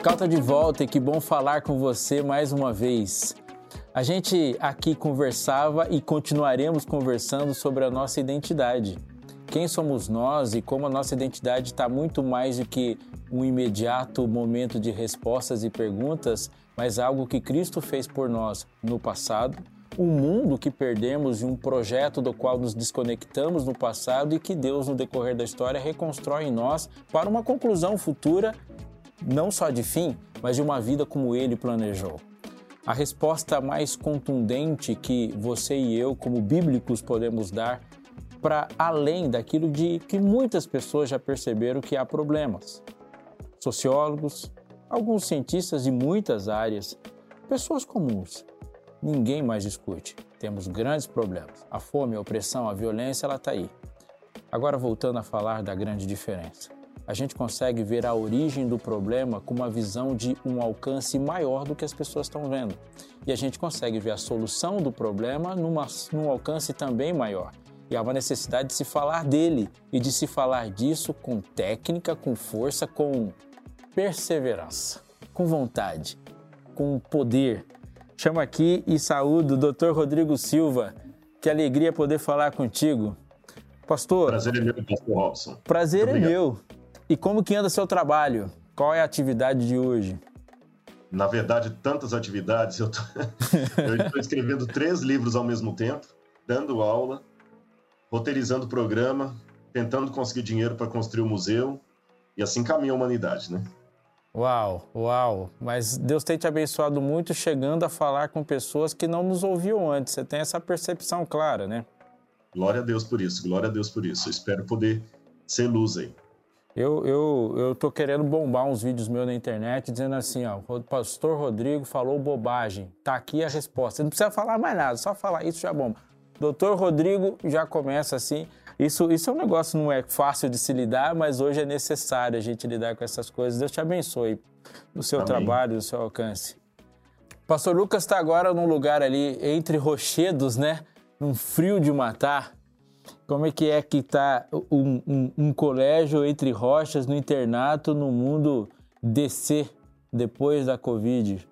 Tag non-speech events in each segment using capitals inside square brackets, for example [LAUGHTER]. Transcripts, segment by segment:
Radical está de volta e que bom falar com você mais uma vez. A gente aqui conversava e continuaremos conversando sobre a nossa identidade. Quem somos nós e como a nossa identidade está muito mais do que um imediato momento de respostas e perguntas, mas algo que Cristo fez por nós no passado, um mundo que perdemos e um projeto do qual nos desconectamos no passado e que Deus, no decorrer da história, reconstrói em nós para uma conclusão futura, não só de fim, mas de uma vida como Ele planejou. A resposta mais contundente que você e eu, como bíblicos, podemos dar para além daquilo de que muitas pessoas já perceberam que há problemas. Sociólogos, alguns cientistas de muitas áreas, pessoas comuns, ninguém mais discute. Temos grandes problemas. A fome, a opressão, a violência, ela está aí. Agora voltando a falar da grande diferença. A gente consegue ver a origem do problema com uma visão de um alcance maior do que as pessoas estão vendo. E a gente consegue ver a solução do problema numa, num alcance também maior. E há uma necessidade de se falar dele e de se falar disso com técnica, com força, com perseverança, com vontade, com poder. Chamo aqui e saúdo o Dr. Rodrigo Silva. Que alegria poder falar contigo. Pastor. Prazer é meu, Pastor Robson. Prazer é meu. E como que anda seu trabalho? Qual é a atividade de hoje? Na verdade, tantas atividades. Eu [LAUGHS] estou escrevendo três livros ao mesmo tempo, dando aula, roteirizando o programa, tentando conseguir dinheiro para construir o museu, e assim caminha a humanidade, né? Uau, uau. Mas Deus tem te abençoado muito chegando a falar com pessoas que não nos ouviam antes. Você tem essa percepção clara, né? Glória a Deus por isso, glória a Deus por isso. Eu espero poder ser luz aí. Eu, eu, eu tô querendo bombar uns vídeos meus na internet dizendo assim, ó, o pastor Rodrigo falou bobagem, tá aqui a resposta. Você não precisa falar mais nada, só falar isso já bomba. Doutor Rodrigo já começa assim. Isso, isso é um negócio não é fácil de se lidar, mas hoje é necessário a gente lidar com essas coisas. Deus te abençoe no seu Amém. trabalho, no seu alcance. Pastor Lucas está agora num lugar ali entre rochedos, né? Num frio de matar. Como é que é que está um, um, um, colégio entre rochas no internato no mundo descer depois da Covid?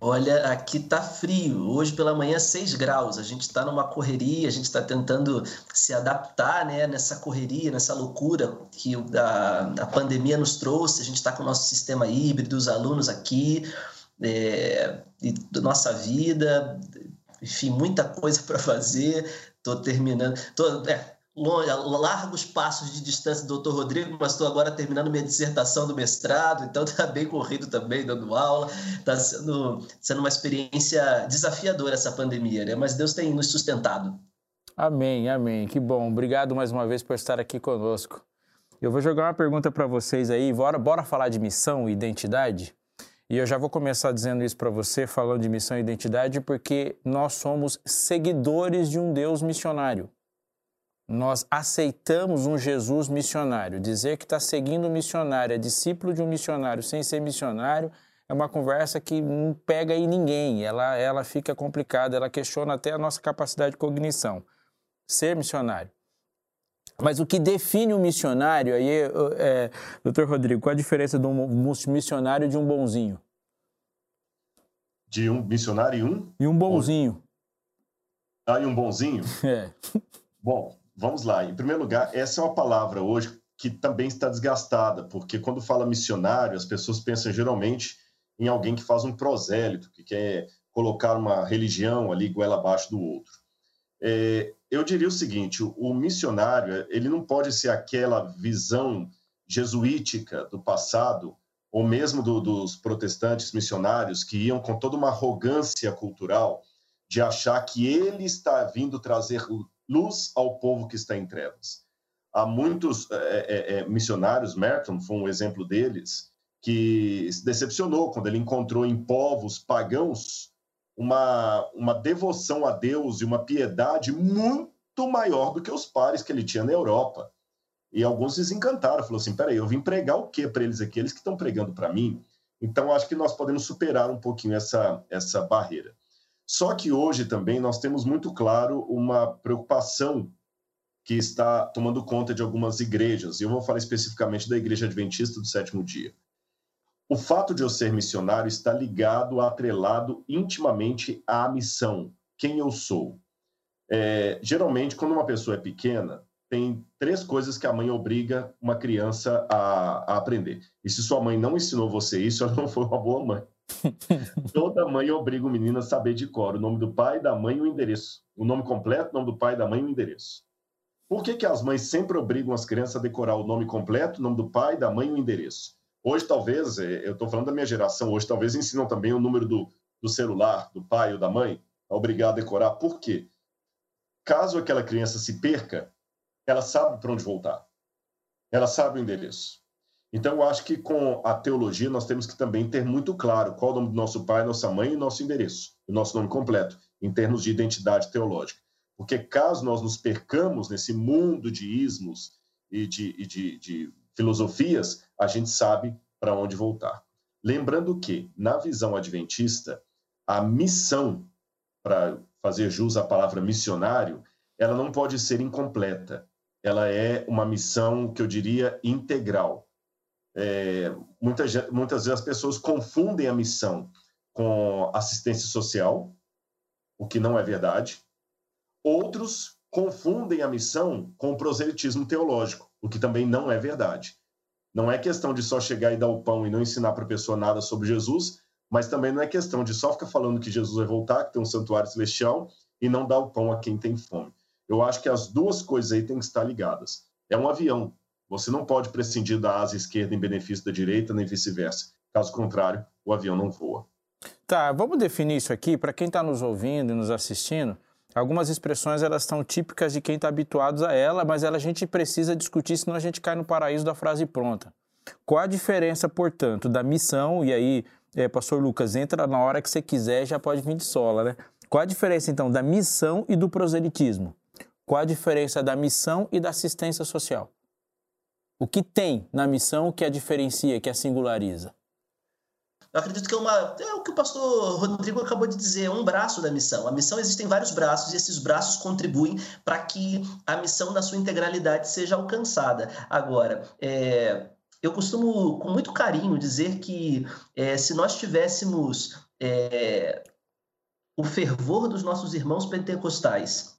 Olha, aqui tá frio. Hoje pela manhã 6 graus. A gente está numa correria, a gente está tentando se adaptar né, nessa correria, nessa loucura que a, a pandemia nos trouxe. A gente está com o nosso sistema híbrido, os alunos aqui, é, e nossa vida, enfim, muita coisa [LAUGHS] para fazer. Estou terminando. Tô, é, longe, largos passos de distância do doutor Rodrigo, mas estou agora terminando minha dissertação do mestrado, então está bem corrido também, dando aula. Está sendo, sendo uma experiência desafiadora essa pandemia, né? mas Deus tem nos sustentado. Amém, amém. Que bom. Obrigado mais uma vez por estar aqui conosco. Eu vou jogar uma pergunta para vocês aí. Bora, bora falar de missão e identidade? E eu já vou começar dizendo isso para você, falando de missão e identidade, porque nós somos seguidores de um Deus missionário. Nós aceitamos um Jesus missionário. Dizer que está seguindo um missionário, é discípulo de um missionário sem ser missionário, é uma conversa que não pega em ninguém. Ela, ela fica complicada, ela questiona até a nossa capacidade de cognição. Ser missionário. Mas o que define um missionário, aí, é, doutor Rodrigo, qual a diferença de um missionário e de um bonzinho? De um missionário e um? E um bonzinho. Ah, e um bonzinho? [LAUGHS] É. Bom, vamos lá. Em primeiro lugar, essa é uma palavra hoje que também está desgastada, porque quando fala missionário, as pessoas pensam geralmente em alguém que faz um prosélito, que quer colocar uma religião ali goela abaixo do outro. É, eu diria o seguinte: o missionário ele não pode ser aquela visão jesuítica do passado, ou mesmo do, dos protestantes missionários que iam com toda uma arrogância cultural de achar que ele está vindo trazer luz ao povo que está em trevas. Há muitos é, é, é missionários, Merton foi um exemplo deles, que se decepcionou quando ele encontrou em povos pagãos uma, uma devoção a Deus e uma piedade muito maior do que os pares que ele tinha na Europa. E alguns desencantaram, falou assim, peraí, eu vim pregar o quê para eles aqui? Eles que estão pregando para mim? Então, acho que nós podemos superar um pouquinho essa, essa barreira. Só que hoje também nós temos muito claro uma preocupação que está tomando conta de algumas igrejas, e eu vou falar especificamente da Igreja Adventista do Sétimo Dia. O fato de eu ser missionário está ligado, atrelado intimamente à missão, quem eu sou. É, geralmente, quando uma pessoa é pequena, tem três coisas que a mãe obriga uma criança a, a, aprender. E se sua mãe não ensinou você isso, [LAUGHS] ela não foi uma boa mãe. [LAUGHS] Toda mãe obriga o menino a saber de cor o nome do pai, da mãe e o endereço. O nome completo, o nome do pai, da mãe e o endereço. Por que, que as mães sempre obrigam as crianças a decorar o nome completo, o nome do pai, da mãe e o endereço? Hoje, talvez, é, eu estou falando da minha geração, hoje talvez ensinam também o número do, do celular, do pai ou da mãe, a obrigar a decorar. Por quê? Caso aquela criança se perca, ela sabe para onde voltar. Ela sabe o endereço. Então, eu acho que com a teologia nós temos que também ter muito claro qual é o nome do nosso pai, nossa mãe e nosso endereço, o nosso nome completo, em termos de identidade teológica. Porque caso nós nos percamos nesse mundo de ismos e de, e de, de filosofias, a gente sabe para onde voltar. Lembrando que, na visão adventista, a missão, para fazer jus à palavra missionário, ela não pode ser incompleta. Ela é uma missão que eu diria integral é, muitas, muitas vezes as pessoas confundem a missão com assistência social, o que não é verdade. Outros confundem a missão com proselitismo teológico, o que também não é verdade. Não é questão de só chegar e dar o pão e não ensinar para a pessoa nada sobre Jesus, mas também não é questão de só ficar falando que Jesus vai voltar, que tem um santuário celestial, e não dar o pão a quem tem fome. Eu acho que as duas coisas aí têm que estar ligadas. É um avião. Você não pode prescindir da asa esquerda em benefício da direita, nem vice-versa. Caso contrário, o avião não voa. Tá, vamos definir isso aqui para quem está nos ouvindo e nos assistindo. Algumas expressões elas estão típicas de quem está habituado a ela, mas ela, a gente precisa discutir, senão a gente cai no paraíso da frase pronta. Qual a diferença, portanto, da missão, e aí, é, pastor Lucas, entra na hora que você quiser, já pode vir de sola, né? Qual a diferença, então, da missão e do proselitismo? Qual a diferença da missão e da assistência social? O que tem na missão que a diferencia, que a singulariza? Eu acredito que é, uma, é o que o pastor Rodrigo acabou de dizer, é um braço da missão. A missão existem vários braços e esses braços contribuem para que a missão na sua integralidade seja alcançada. Agora, é, eu costumo com muito carinho dizer que é, se nós tivéssemos é, o fervor dos nossos irmãos pentecostais,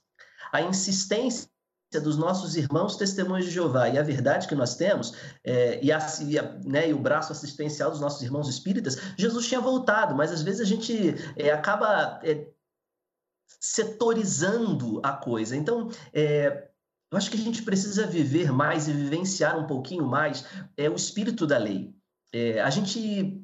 a insistência dos nossos irmãos testemunhos de Jeová e a verdade que nós temos é, e, a, e, a, né, e, o braço assistencial dos nossos irmãos espíritas, Jesus tinha voltado, mas às vezes a gente é, acaba é, setorizando a coisa. Então, é, eu acho que a gente precisa viver mais e vivenciar um pouquinho mais é, o espírito da lei. É, a gente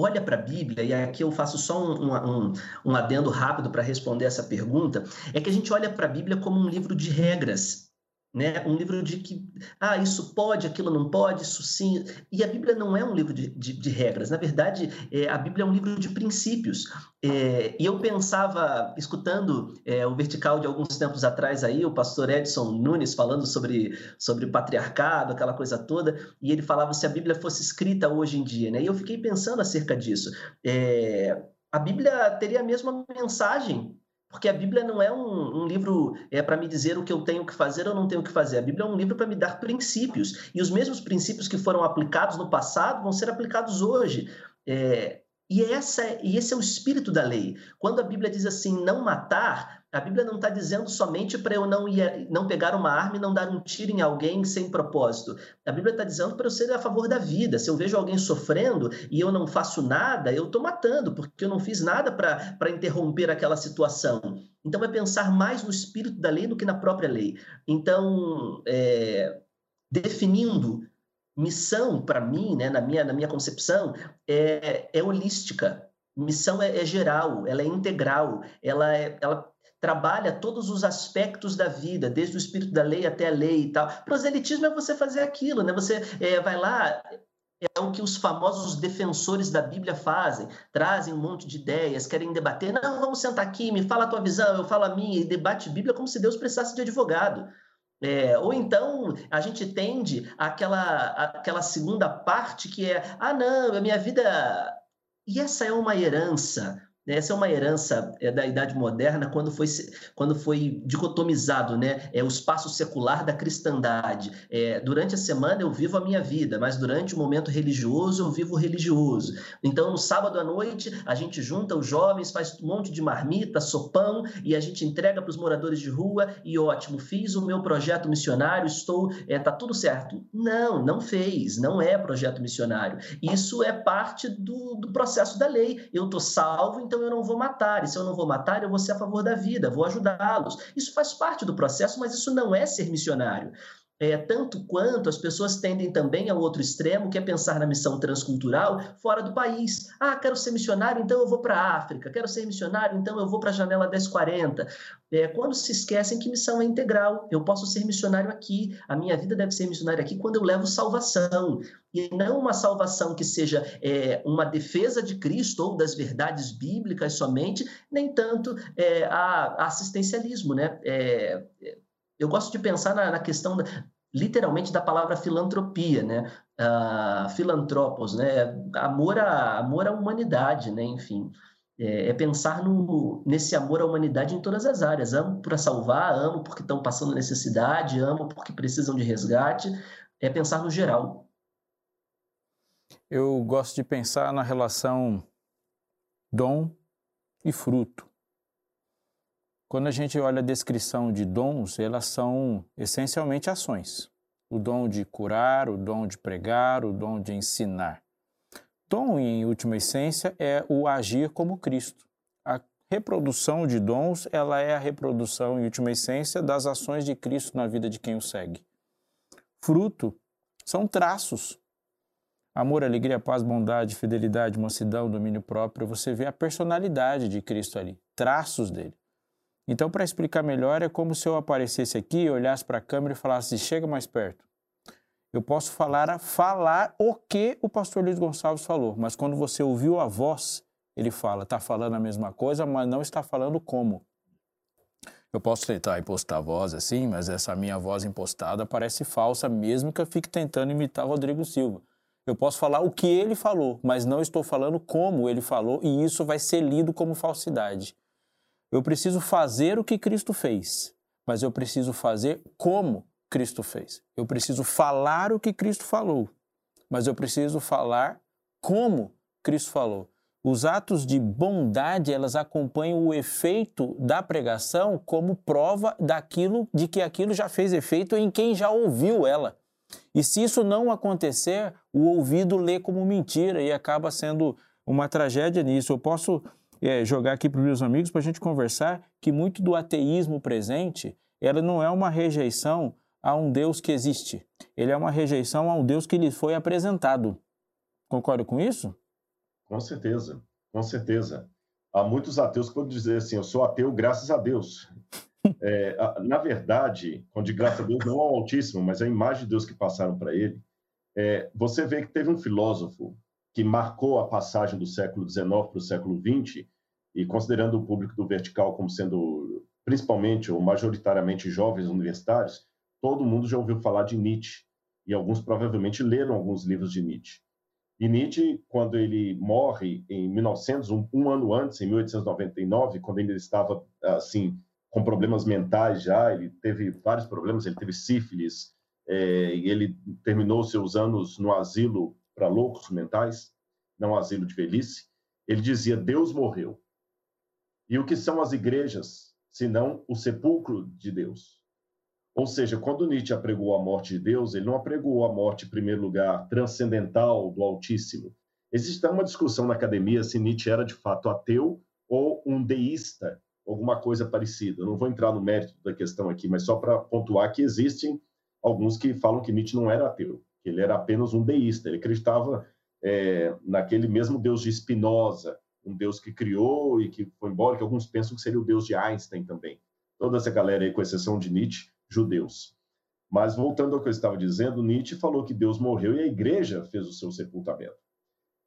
olha para a Bíblia, e aqui eu faço só um, um, um adendo rápido para responder essa pergunta, é que a gente olha para a Bíblia como um livro de regras né? Um livro de que, ah, isso pode, aquilo não pode, isso sim. E a Bíblia não é um livro de, de, de regras. Na verdade, é, a Bíblia é um livro de princípios. É, e eu pensava, escutando é, o Vertical de alguns tempos atrás aí, o pastor Edson Nunes falando sobre, sobre patriarcado, aquela coisa toda, e ele falava se a Bíblia fosse escrita hoje em dia, né? E eu fiquei pensando acerca disso. É, a Bíblia teria a mesma mensagem porque a Bíblia não é um, um livro é, para me dizer o que eu tenho que fazer ou não tenho que fazer. A Bíblia é um livro para me dar princípios. E os mesmos princípios que foram aplicados no passado vão ser aplicados hoje. É, e, essa, e esse é o espírito da lei. Quando a Bíblia diz assim, não matar, a Bíblia não está dizendo somente para eu não, não pegar uma arma e não dar um tiro em alguém sem propósito. A Bíblia está dizendo para eu ser a favor da vida. Se eu vejo alguém sofrendo e eu não faço nada, eu estou matando, porque eu não fiz nada para interromper aquela situação. Então, é pensar mais no espírito da lei do que na própria lei. Então, é, definindo Missão, para mim, né, na, minha, na minha concepção, é, é holística. Missão é, é geral, ela é integral, ela, é, ela trabalha todos os aspectos da vida, desde o espírito da lei até a lei e tal. Proselitismo é você fazer aquilo, né? Você é, vai lá, é o que os famosos defensores da Bíblia fazem, trazem um monte de ideias, querem debater. Não, vamos sentar aqui, me fala a tua visão, eu falo a minha, e debate Bíblia como se Deus precisasse de advogado. É, ou então a gente tende àquela, àquela segunda parte que é: ah, não, a minha vida. E essa é uma herança Essa é uma herança é, da Idade Moderna, quando foi, quando foi dicotomizado né? é, o espaço secular da cristandade. É, durante a semana eu vivo a minha vida, mas durante o momento religioso eu vivo o religioso. Então, no sábado à noite, a gente junta os jovens, faz um monte de marmita, sopão, e a gente entrega para os moradores de rua, e ótimo, fiz o meu projeto missionário, estou, é, tá tudo certo. Não, não fez, não é projeto missionário. Isso é parte do, do processo da lei. Eu estou salvo, então eu não vou matar. E se eu não vou matar, eu vou ser a favor da vida, vou ajudá-los. Isso faz parte do processo, mas isso não é ser missionário. É, tanto quanto as pessoas tendem também ao outro extremo, que é pensar na missão transcultural fora do país. Ah, quero ser missionário, então eu vou para a África. Quero ser missionário, então eu vou para a janela 1040. É, quando se esquecem que missão é integral. Eu posso ser missionário aqui. A minha vida deve ser missionária aqui quando eu levo salvação. E não uma salvação que seja é, uma defesa de Cristo ou das verdades bíblicas somente, nem tanto é, a, a assistencialismo, né? É, eu gosto de pensar na, na questão, da, literalmente, da palavra filantropia, né? Uh, filantropos, né? Amor à, amor à humanidade, né? Enfim, é, é, pensar no, nesse amor à humanidade em todas as áreas. Amo para salvar, amo porque estão passando necessidade, amo porque precisam de resgate. É pensar no geral. Eu gosto de pensar na relação dom e fruto. Quando a gente olha a descrição de dons, elas são essencialmente ações. O dom de curar, o dom de pregar, o dom de ensinar. Dom, em última essência, é o agir como Cristo. A reprodução de dons, ela é a reprodução, em última essência, das ações de Cristo na vida de quem o segue. Fruto são traços. Amor, alegria, paz, bondade, fidelidade, mansidão, domínio próprio. Você vê a personalidade de Cristo ali, traços dele. Então, para explicar melhor, é como se eu aparecesse aqui, olhasse para a câmera e falasse: chega mais perto. Eu posso falar, falar o que o pastor Luiz Gonçalves falou, mas quando você ouviu a voz, ele fala, está falando a mesma coisa, mas não está falando como. Eu posso tentar impostar a voz assim, mas essa minha voz impostada parece falsa, mesmo que eu fique tentando imitar Rodrigo Silva. Eu posso falar o que ele falou, mas não estou falando como ele falou, e isso vai ser lido como falsidade. Eu preciso fazer o que Cristo fez, mas eu preciso fazer como Cristo fez. Eu preciso falar o que Cristo falou, mas eu preciso falar como Cristo falou. Os atos de bondade, elas acompanham o efeito da pregação como prova daquilo de que aquilo já fez efeito em quem já ouviu ela. E se isso não acontecer, o ouvido lê como mentira e acaba sendo uma tragédia nisso. Eu posso é, jogar aqui para os meus amigos para a gente conversar que muito do ateísmo presente ela não é uma rejeição a um Deus que existe. Ele é uma rejeição a um Deus que lhe foi apresentado. Concorda com isso? Com certeza, com certeza. Há muitos ateus que podem dizer assim: eu sou ateu graças a Deus. [LAUGHS] É, na verdade, quando graças a Deus, não ao Altíssimo, mas a imagem de Deus que passaram para ele, é, você vê que teve um filósofo que marcou a passagem do século XIX para o século XX, e considerando o público do Vertical como sendo principalmente ou majoritariamente jovens universitários, todo mundo já ouviu falar de Nietzsche, e alguns provavelmente leram alguns livros de Nietzsche. E Nietzsche, quando ele morre em 1900, um, um ano antes, em 1899, quando ele estava assim com problemas mentais já, ele teve vários problemas, ele teve sífilis, é, ele terminou seus anos no asilo para loucos mentais, não asilo de velhice, ele dizia: Deus morreu. E o que são as igrejas, senão o sepulcro de Deus? Ou seja, quando Nietzsche apregou a morte de Deus, ele não apregou a morte, em primeiro lugar, transcendental do Altíssimo. Existe uma discussão na academia se Nietzsche era de fato ateu ou um deísta, alguma coisa parecida. Eu não vou entrar no mérito da questão aqui, mas só para pontuar que existem alguns que falam que Nietzsche não era ateu que ele era apenas um deísta, ele acreditava é, naquele mesmo Deus de Spinoza, um Deus que criou e que foi embora, que alguns pensam que seria o Deus de Einstein também. Toda essa galera aí, com exceção de Nietzsche, judeus. Mas voltando ao que eu estava dizendo, Nietzsche falou que Deus morreu e a igreja fez o seu sepultamento.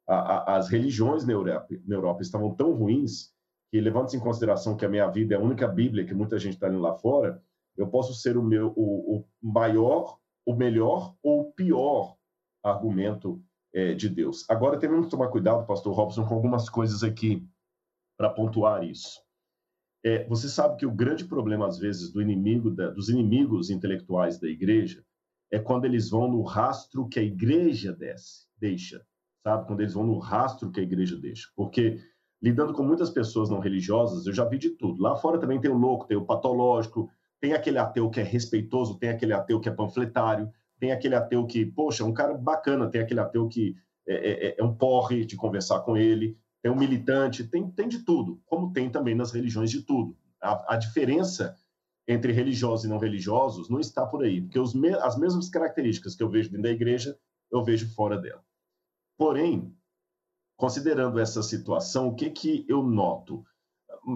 A, a, as religiões na Europa, na Europa, estavam tão ruins que, levando-se em consideração que a minha vida é a única Bíblia que muita gente está lendo lá fora, eu posso ser o meu o, o maior o melhor ou o pior argumento é, de Deus. Agora, temos que tomar cuidado, pastor Robson, com algumas coisas aqui para pontuar isso. É, você sabe que o grande problema, às vezes, do inimigo da, dos inimigos intelectuais da igreja é quando eles vão no rastro que a igreja desce, deixa, sabe? Quando eles vão no rastro que a igreja deixa. Porque lidando com muitas pessoas não religiosas, eu já vi de tudo. Lá fora também tem o louco, tem o patológico, tem aquele ateu que é respeitoso, tem aquele ateu que é panfletário, tem aquele ateu que, poxa, é um cara bacana, tem aquele ateu que é, é, é, é um porre de conversar com ele, tem um militante, tem, tem de tudo, como tem também nas religiões de tudo. A, a diferença entre religiosos e não religiosos não está por aí, porque os, as mesmas características que eu vejo dentro da igreja, eu vejo fora dela. Porém, considerando essa situação, o que, que eu noto?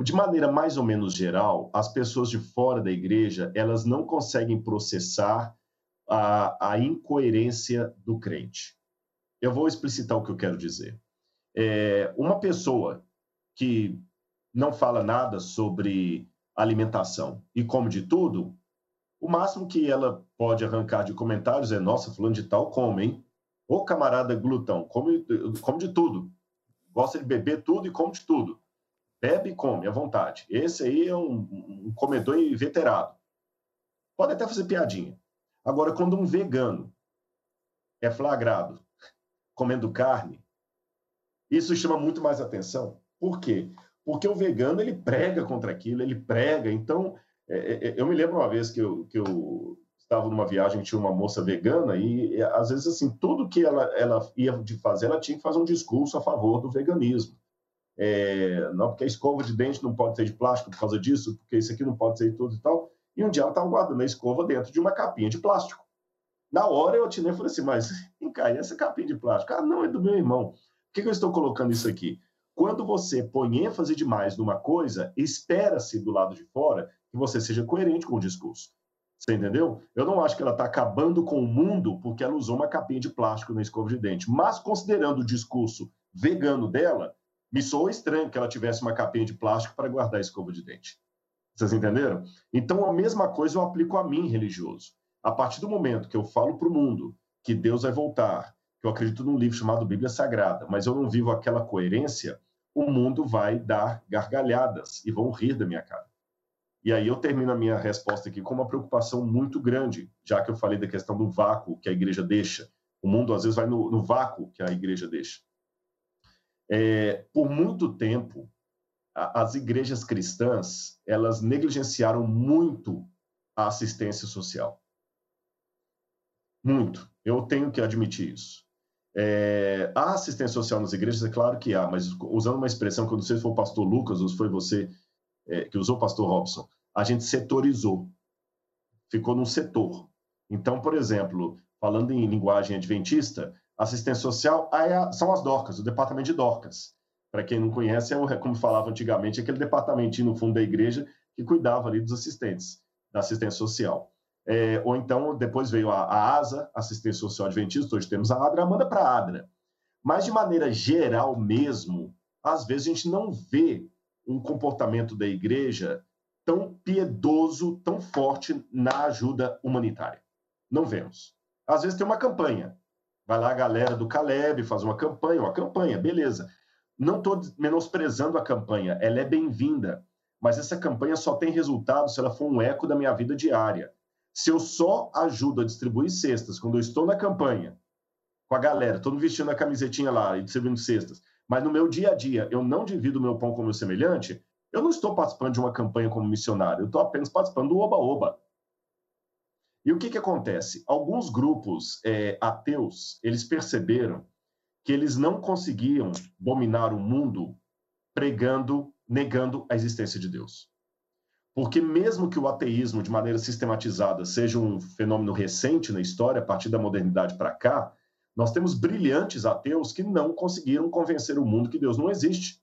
De maneira mais ou menos geral, as pessoas de fora da igreja, elas não conseguem processar a, a incoerência do crente. Eu vou explicitar o que eu quero dizer. É, uma pessoa que não fala nada sobre alimentação e come de tudo, o máximo que ela pode arrancar de comentários é: nossa, fulano de tal come, hein? Ô camarada glutão, come, come de tudo. Gosta de beber tudo e come de tudo. Bebe e come à vontade. Esse aí é um, um comedor inveterado. Pode até fazer piadinha. Agora, quando um vegano é flagrado comendo carne, isso chama muito mais atenção. Por quê? Porque o vegano ele prega contra aquilo, ele prega. Então, é, é, é eu me lembro uma vez que eu, que eu estava numa viagem tinha uma moça vegana e às vezes assim tudo que ela, ela ia de fazer ela tinha que fazer um discurso a favor do veganismo é, não porque a escova de dente não pode ser de plástico por causa disso porque isso aqui não pode ser tudo e tal. E um dia ela estava guardando a escova dentro de uma capinha de plástico. Na hora eu atinei e falei assim mas cai essa capinha de plástico? Ah não é do meu irmão. Por que, que eu estou colocando isso aqui? Quando você põe ênfase demais numa coisa espera-se do lado de fora que você seja coerente com o discurso. Você entendeu? Eu não acho que ela está acabando com o mundo porque ela usou uma capinha de plástico na escova de dente. Mas, considerando o discurso vegano dela, me soa estranho que ela tivesse uma capinha de plástico para guardar a escova de dente. Vocês entenderam? Então, a mesma coisa eu aplico a mim, religioso. A partir do momento que eu falo para o mundo que Deus vai voltar, que eu acredito num livro chamado Bíblia Sagrada, mas eu não vivo aquela coerência, o mundo vai dar gargalhadas e vão rir da minha cara. E aí eu termino a minha resposta aqui com uma preocupação muito grande, já que eu falei da questão do vácuo que a igreja deixa. O mundo às vezes vai no, no vácuo que a igreja deixa. É, por muito tempo, a, as igrejas cristãs elas negligenciaram muito a assistência social. Muito. Eu tenho que admitir isso. É, a assistência social nas igrejas, é claro que há, mas usando uma expressão que eu não sei se foi o pastor Lucas ou se foi você é, que usou pastor Robson, a gente setorizou, ficou num setor. Então, por exemplo, falando em linguagem adventista, assistência social são as DORCAS, o departamento de DORCAS. Para quem não conhece, é como falava antigamente, aquele departamentinho no fundo da igreja que cuidava ali dos assistentes, da assistência social. É, ou então, depois veio a, a, ASA, Assistência Social Adventista, hoje temos a ADRA, manda para a ADRA. Mas, de maneira geral mesmo, às vezes a gente não vê um comportamento da igreja tão piedoso, tão forte na ajuda humanitária. Não vemos. Às vezes tem uma campanha. Vai lá a galera do Caleb, faz uma campanha, uma campanha, beleza. Não estou menosprezando a campanha, ela é bem-vinda. Mas essa campanha só tem resultado se ela for um eco da minha vida diária. Se eu só ajudo a distribuir cestas quando eu estou na campanha, com a galera, todo vestindo a camisetinha lá e distribuindo cestas, mas no meu dia a dia eu não divido meu pão com o meu semelhante, eu não estou participando de uma campanha como missionário, eu estou apenas participando do oba-oba. E o que, que acontece? Alguns grupos é, ateus, eles perceberam que eles não conseguiam dominar o mundo pregando, negando a existência de Deus. Porque mesmo que o ateísmo, de maneira sistematizada, seja um fenômeno recente na história, a partir da modernidade para cá, nós temos brilhantes ateus que não conseguiram convencer o mundo que Deus não existe.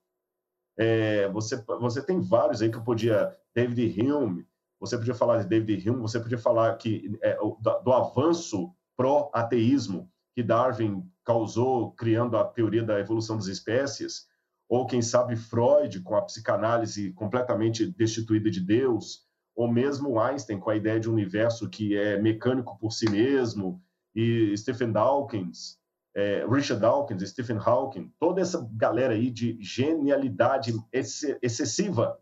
É, você, você tem vários aí que eu podia. David Hume, você podia falar de David Hume, você podia falar que é, do, avanço pró-ateísmo que Darwin causou criando a teoria da evolução das espécies, ou quem sabe Freud com a psicanálise completamente destituída de Deus, ou mesmo Einstein com a ideia de um universo que é mecânico por si mesmo, e Stephen Dawkins, é, Richard Dawkins, Stephen Hawking, toda essa galera aí de genialidade ex excessiva,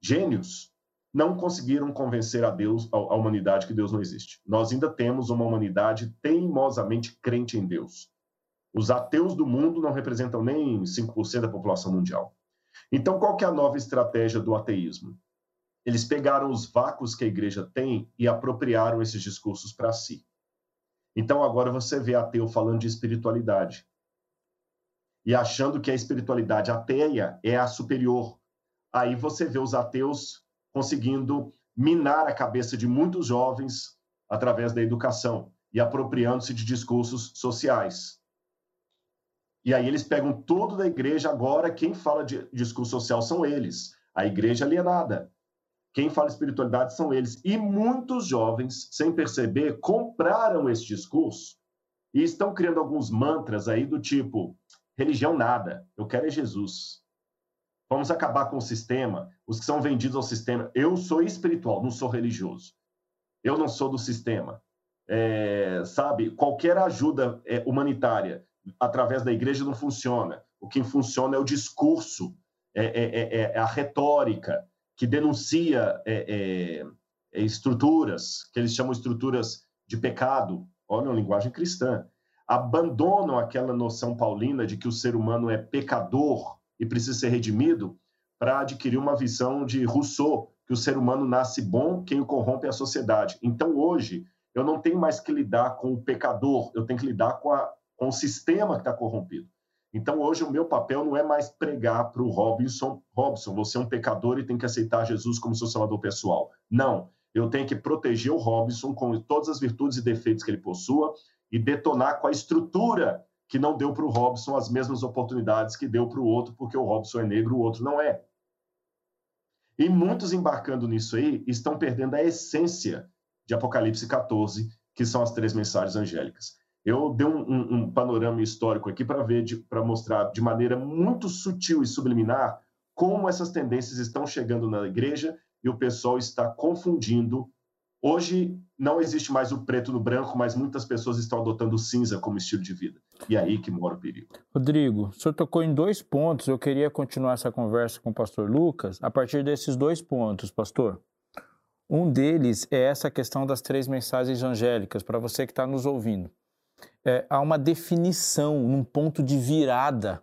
gênios, não conseguiram convencer a Deus, a, humanidade, que Deus não existe. Nós ainda temos uma humanidade teimosamente crente em Deus. Os ateus do mundo não representam nem 5% da população mundial. Então, qual que é a nova estratégia do ateísmo? Eles pegaram os vácuos que a igreja tem e apropriaram esses discursos para si. Então, agora você vê ateu falando de espiritualidade e achando que a espiritualidade ateia é a superior. Aí você vê os ateus conseguindo minar a cabeça de muitos jovens através da educação e apropriando-se de discursos sociais. E aí eles pegam tudo da igreja agora, quem fala de discurso social são eles, a igreja alienada. Quem fala espiritualidade são eles. E muitos jovens, sem perceber, compraram esse discurso e estão criando alguns mantras aí do tipo: religião nada, eu quero é Jesus. Vamos acabar com o sistema, os que são vendidos ao sistema. Eu sou espiritual, não sou religioso. Eu não sou do sistema. É, sabe, qualquer ajuda é, humanitária através da igreja não funciona. O que funciona é o discurso, é, é, é, é a retórica que denuncia estruturas, que eles chamam estruturas de pecado, olha a linguagem cristã, abandonam aquela noção paulina de que o ser humano é pecador e precisa ser redimido para adquirir uma visão de Rousseau, que o ser humano nasce bom, quem o corrompe é a sociedade. Então, hoje, eu não tenho mais que lidar com o pecador, eu tenho que lidar com a com o sistema que está corrompido. Então, hoje, o meu papel não é mais pregar para o Robinson, Robson, você é um pecador e tem que aceitar Jesus como seu salvador pessoal. Não, eu tenho que proteger o Robinson com todas as virtudes e defeitos que ele possua e detonar com a estrutura que não deu para o Robson as mesmas oportunidades que deu para o outro, porque o Robson é negro, o outro não é. E muitos embarcando nisso aí estão perdendo a essência de Apocalipse 14, que são as três mensagens angélicas. Eu dei um, um, um panorama histórico aqui para ver, para mostrar de maneira muito sutil e subliminar como essas tendências estão chegando na igreja e o pessoal está confundindo. Hoje não existe mais o preto no branco, mas muitas pessoas estão adotando o cinza como estilo de vida. E é aí que mora o perigo. Rodrigo, o senhor tocou em dois pontos. Eu queria continuar essa conversa com o pastor Lucas a partir desses dois pontos, pastor. Um deles é essa questão das três mensagens angélicas, para você que está nos ouvindo é, há uma definição, um ponto de virada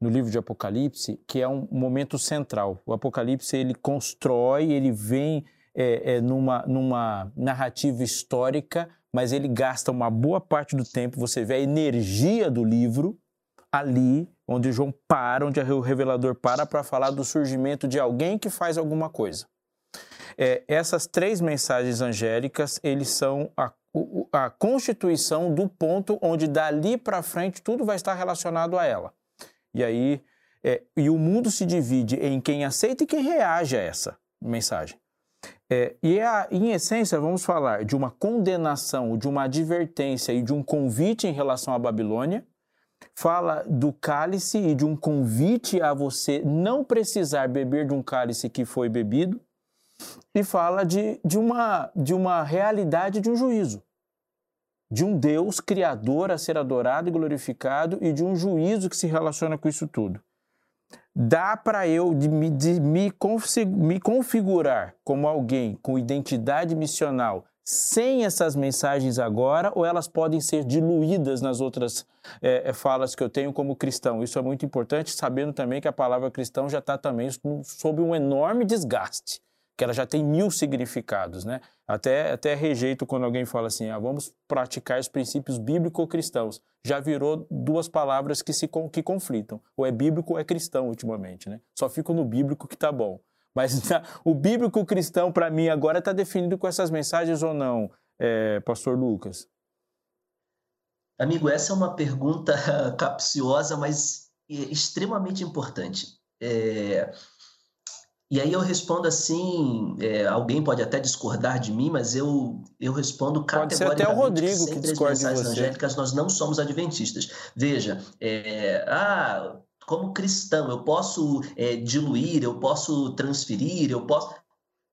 no livro de Apocalipse, que é um momento central. O Apocalipse ele constrói, ele vem é, é, numa, numa narrativa histórica, mas ele gasta uma boa parte do tempo. Você vê a energia do livro ali, onde João para, onde o revelador para para falar do surgimento de alguém que faz alguma coisa. É, essas três mensagens angélicas, eles são a a constituição do ponto onde dali para frente tudo vai estar relacionado a ela. E aí, é, e o mundo se divide em quem aceita e quem reage a essa mensagem. É, e é a, em essência, vamos falar de uma condenação, de uma advertência e de um convite em relação à Babilônia. Fala do cálice e de um convite a você não precisar beber de um cálice que foi bebido e fala de, de, uma, de uma realidade de um juízo, de um Deus criador a ser adorado e glorificado e de um juízo que se relaciona com isso tudo. Dá para eu de me, de me, me configurar como alguém com identidade missional sem essas mensagens agora, ou elas podem ser diluídas nas outras é, falas que eu tenho como cristão. Isso é muito importante, sabendo também que a palavra cristão já está também sob um enorme desgaste que ela já tem mil significados, né? Até, até rejeito quando alguém fala assim, ah, vamos praticar os princípios bíblico-cristãos. Já virou duas palavras que se que conflitam. Ou é bíblico ou é cristão ultimamente, né? Só fico no bíblico que tá bom. Mas [LAUGHS] o bíblico cristão, para mim, agora está definido com essas mensagens ou não, é, pastor Lucas? Amigo, essa é uma pergunta [LAUGHS] capciosa, mas extremamente importante. É, e aí eu respondo assim, é, alguém pode até discordar de mim, mas eu, eu respondo categoricamente. Pode ser até o Rodrigo que discorda de você. angélicas nós não somos adventistas. Veja, é, ah, como cristão, eu posso é, diluir, eu posso transferir, eu posso...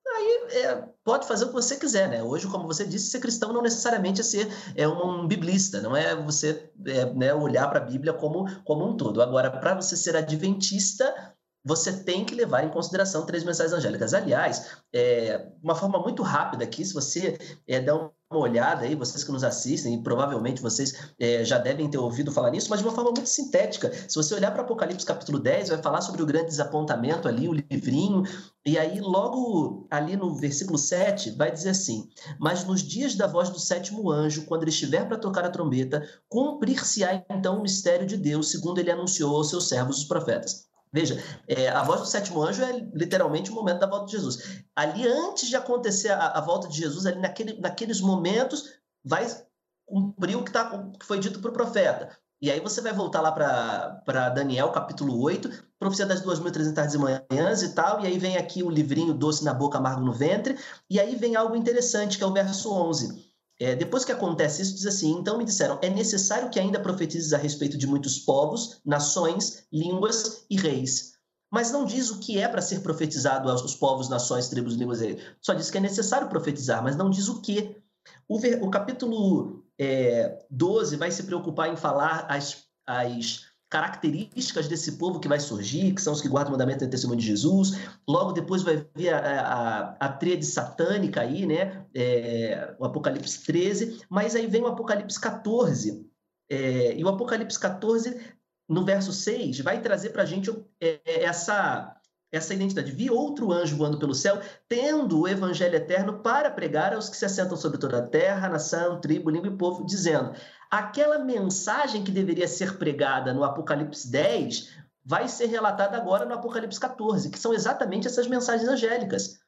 Aí é, pode fazer o que você quiser, né? Hoje, como você disse, ser cristão não necessariamente é ser é um, biblista, não é você é, né, olhar para a Bíblia como, como um todo. Agora, para você ser adventista, você tem que levar em consideração três mensagens angélicas. Aliás, é, uma forma muito rápida aqui, se você é, der uma olhada aí, vocês que nos assistem, e provavelmente vocês é, já devem ter ouvido falar nisso, mas de uma forma muito sintética. Se você olhar para Apocalipse capítulo 10, vai falar sobre o grande desapontamento ali, o livrinho, e aí logo ali no versículo 7 vai dizer assim: Mas nos dias da voz do sétimo anjo, quando ele estiver para tocar a trombeta, cumprir-se-á então o mistério de Deus, segundo ele anunciou aos seus servos os profetas. Veja, é, a voz do sétimo anjo é literalmente o momento da volta de Jesus. Ali, antes de acontecer a, a volta de Jesus, ali naquele, naqueles momentos, vai cumprir o que, tá, que foi dito para o profeta. E aí você vai voltar lá para Daniel, capítulo 8, profecia das 2.300 tardes e manhãs e tal, e aí vem aqui o livrinho doce na boca, amargo no ventre, e aí vem algo interessante, que é o verso 11. É, depois que acontece isso, diz assim: então me disseram, é necessário que ainda profetizes a respeito de muitos povos, nações, línguas e reis. Mas não diz o que é para ser profetizado aos povos, nações, tribos, línguas e reis. Só diz que é necessário profetizar, mas não diz o que. O, o capítulo é, 12 vai se preocupar em falar as, as características desse povo que vai surgir, que são os que guardam o mandamento o testemunho de Jesus. Logo depois vai vir a, a, a tríade satânica aí, né? É, o Apocalipse 13, mas aí vem o Apocalipse 14. É, e o Apocalipse 14, no verso 6, vai trazer para a gente é, essa essa identidade. Vi outro anjo voando pelo céu, tendo o evangelho eterno para pregar aos que se assentam sobre toda a terra, nação, tribo, língua e povo, dizendo: aquela mensagem que deveria ser pregada no Apocalipse 10 vai ser relatada agora no Apocalipse 14, que são exatamente essas mensagens angélicas.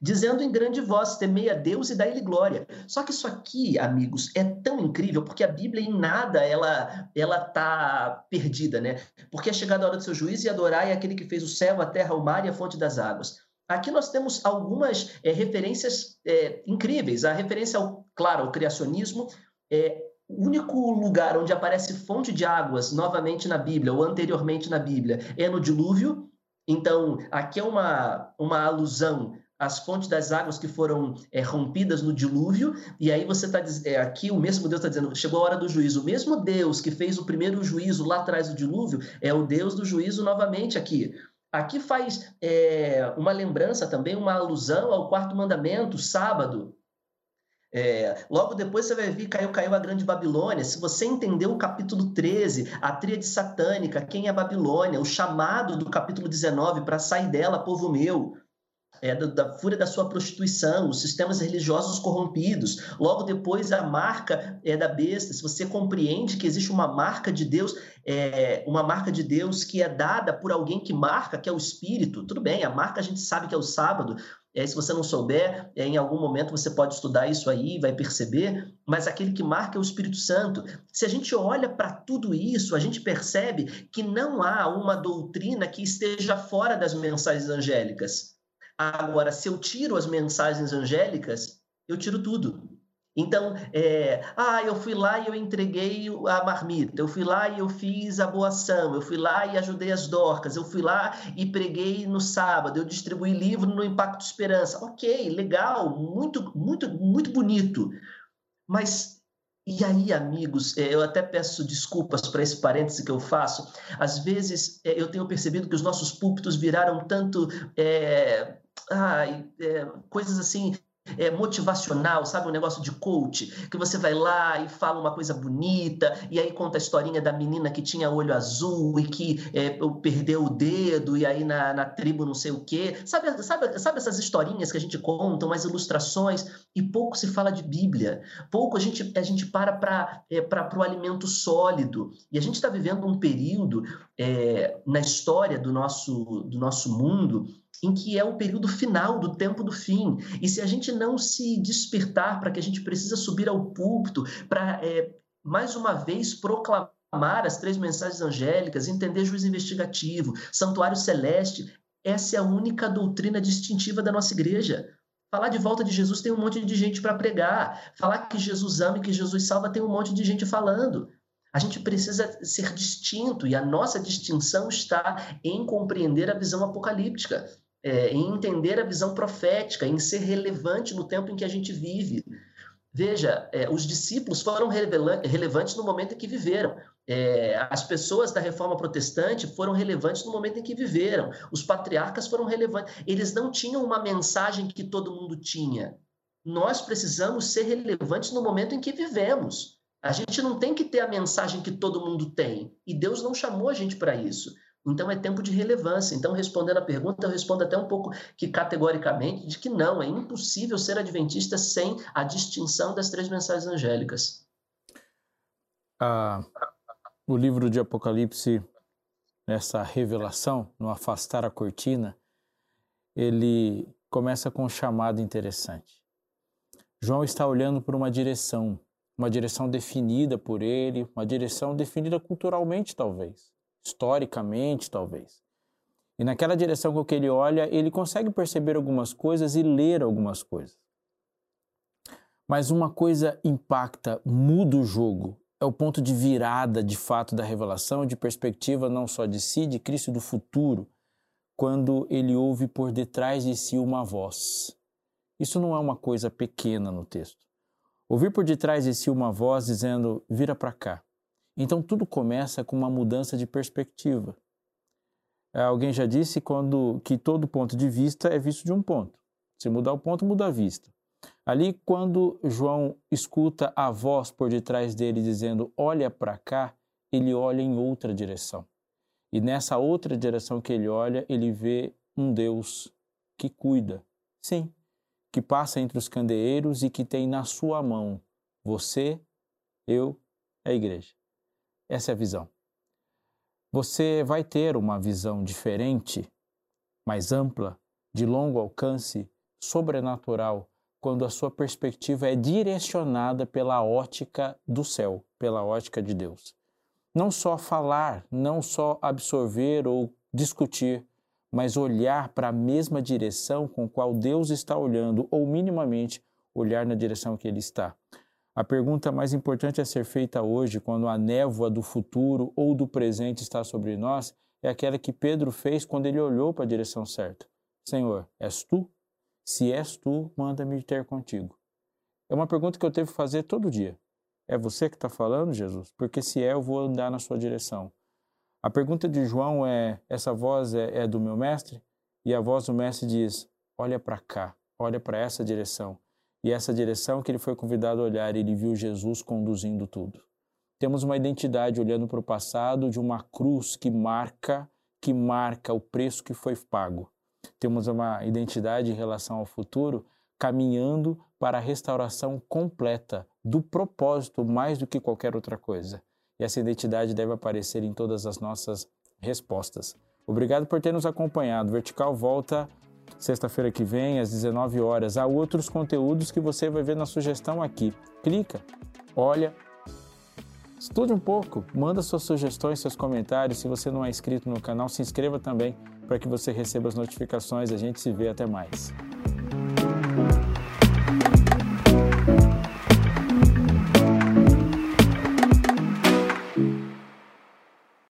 Dizendo em grande voz, temei a Deus e dai-lhe glória. Só que isso aqui, amigos, é tão incrível, porque a Bíblia em nada ela ela tá perdida, né? Porque é chegada a hora do seu juízo e adorai aquele que fez o céu, a terra, o mar e a fonte das águas. Aqui nós temos algumas é, referências é, incríveis. A referência, ao, claro, ao criacionismo, é, o único lugar onde aparece fonte de águas novamente na Bíblia, ou anteriormente na Bíblia, é no dilúvio. Então, aqui é uma, uma alusão às fontes das águas que foram é, rompidas no dilúvio, e aí você está é, aqui, o mesmo Deus está dizendo, chegou a hora do juízo. O mesmo Deus que fez o primeiro juízo lá atrás do dilúvio é o Deus do juízo novamente aqui. Aqui faz é, uma lembrança também, uma alusão ao quarto mandamento, sábado, é, logo depois você vai ver Caiu, Caiu a Grande Babilônia. Se você entender o capítulo 13, a tríade satânica, quem é a Babilônia, o chamado do capítulo 19 para sair dela, povo meu, é, da, da, fúria da sua prostituição, os sistemas religiosos corrompidos. Logo depois, a marca é da besta. Se você compreende que existe uma marca de Deus, é, uma marca de Deus que é dada por alguém que marca, que é o Espírito, tudo bem, a marca a gente sabe que é o sábado, é, se você não souber, é, em algum momento você pode estudar isso aí, vai perceber, mas aquele que marca é o Espírito Santo. Se a gente olha para tudo isso, a gente percebe que não há uma doutrina que esteja fora das mensagens angélicas. Agora, se eu tiro as mensagens angélicas, eu tiro tudo. Então, é, ah, eu fui lá e eu entreguei a marmita, eu fui lá e eu fiz a boa ação, eu fui lá e ajudei as dorcas, eu fui lá e preguei no sábado, eu distribuí livro no Impacto Esperança. Ok, legal, muito, muito, muito bonito. Mas e aí, amigos, é, eu até peço desculpas para esse parêntese que eu faço. Às vezes é, eu tenho percebido que os nossos púlpitos viraram tanto é, ai, é, coisas assim é, motivacional, sabe? Um negócio de coach, que você vai lá e fala uma coisa bonita, e aí conta a historinha da menina que tinha olho azul e que é, perdeu o dedo, e aí na, na tribo não sei o quê. Sabe, sabe, sabe essas historinhas que a gente conta, umas ilustrações, e pouco se fala de Bíblia. Pouco a gente, a gente para para é, o alimento sólido. E a gente está vivendo um período é, na história do nosso, do nosso mundo em que é o período final do tempo do fim. E se a gente não se despertar para que a gente precisa subir ao púlpito para, é, mais uma vez, proclamar as três mensagens angélicas, entender juiz investigativo, santuário celeste, essa é a única doutrina distintiva da nossa igreja. Falar de volta de Jesus tem um monte de gente para pregar. Falar que Jesus ama e que Jesus salva tem um monte de gente falando. A gente precisa ser distinto e a nossa distinção está em compreender a visão apocalíptica. É, em entender a visão profética, em ser relevante no tempo em que a gente vive. Veja, é, os discípulos foram relevantes no momento em que viveram. É, as pessoas da reforma protestante foram relevantes no momento em que viveram. Os patriarcas foram relevantes. Eles não tinham uma mensagem que todo mundo tinha. Nós precisamos ser relevantes no momento em que vivemos. A gente não tem que ter a mensagem que todo mundo tem. E Deus não chamou a gente para isso. Então é tempo de relevância. Então, respondendo a pergunta, eu respondo até um pouco que categoricamente de que não, é impossível ser adventista sem a distinção das três mensagens angélicas. Ah, o livro de Apocalipse, nessa revelação, no afastar a cortina, ele começa com um chamado interessante. João está olhando por uma direção, uma direção definida por ele, uma direção definida culturalmente, talvez historicamente, talvez. E naquela direção com que ele olha, ele consegue perceber algumas coisas e ler algumas coisas. Mas uma coisa impacta, muda o jogo. É o ponto de virada, de fato, da revelação, de perspectiva não só de si, de Cristo e do futuro, quando ele ouve por detrás de si uma voz. Isso não é uma coisa pequena no texto. Ouvir por detrás de si uma voz dizendo: vira para cá. Então tudo começa com uma mudança de perspectiva. Alguém já disse quando que todo ponto de vista é visto de um ponto. Se mudar o ponto, muda a vista. Ali, quando João escuta a voz por detrás dele dizendo: Olha para cá, ele olha em outra direção. E nessa outra direção que ele olha, ele vê um Deus que cuida. Sim, que passa entre os candeeiros e que tem na sua mão você, eu, a igreja. Essa é a visão. Você vai ter uma visão diferente, mais ampla, de longo alcance, sobrenatural, quando a sua perspectiva é direcionada pela ótica do céu, pela ótica de Deus. Não só falar, não só absorver ou discutir, mas olhar para a mesma direção com qual Deus está olhando, ou minimamente olhar na direção que Ele está. A pergunta mais importante a ser feita hoje, quando a névoa do futuro ou do presente está sobre nós, é aquela que Pedro fez quando ele olhou para a direção certa: Senhor, és tu? Se és tu, manda-me ter contigo. É uma pergunta que eu devo fazer todo dia. É você que está falando, Jesus? Porque se é, eu vou andar na sua direção. A pergunta de João é: essa voz é, é do meu mestre? E a voz do mestre diz: olha para cá, olha para essa direção e essa direção que ele foi convidado a olhar, ele viu Jesus conduzindo tudo. Temos uma identidade olhando para o passado de uma cruz que marca, que marca o preço que foi pago. Temos uma identidade em relação ao futuro caminhando para a restauração completa do propósito mais do que qualquer outra coisa. E essa identidade deve aparecer em todas as nossas respostas. Obrigado por ter nos acompanhado. Vertical volta sexta-feira que vem, às 19 horas. Há outros conteúdos que você vai ver na sugestão aqui. Clica, olha, estude um pouco, manda suas sugestões, seus comentários. Se você não é inscrito no canal, se inscreva também para que você receba as notificações. A gente se vê até mais.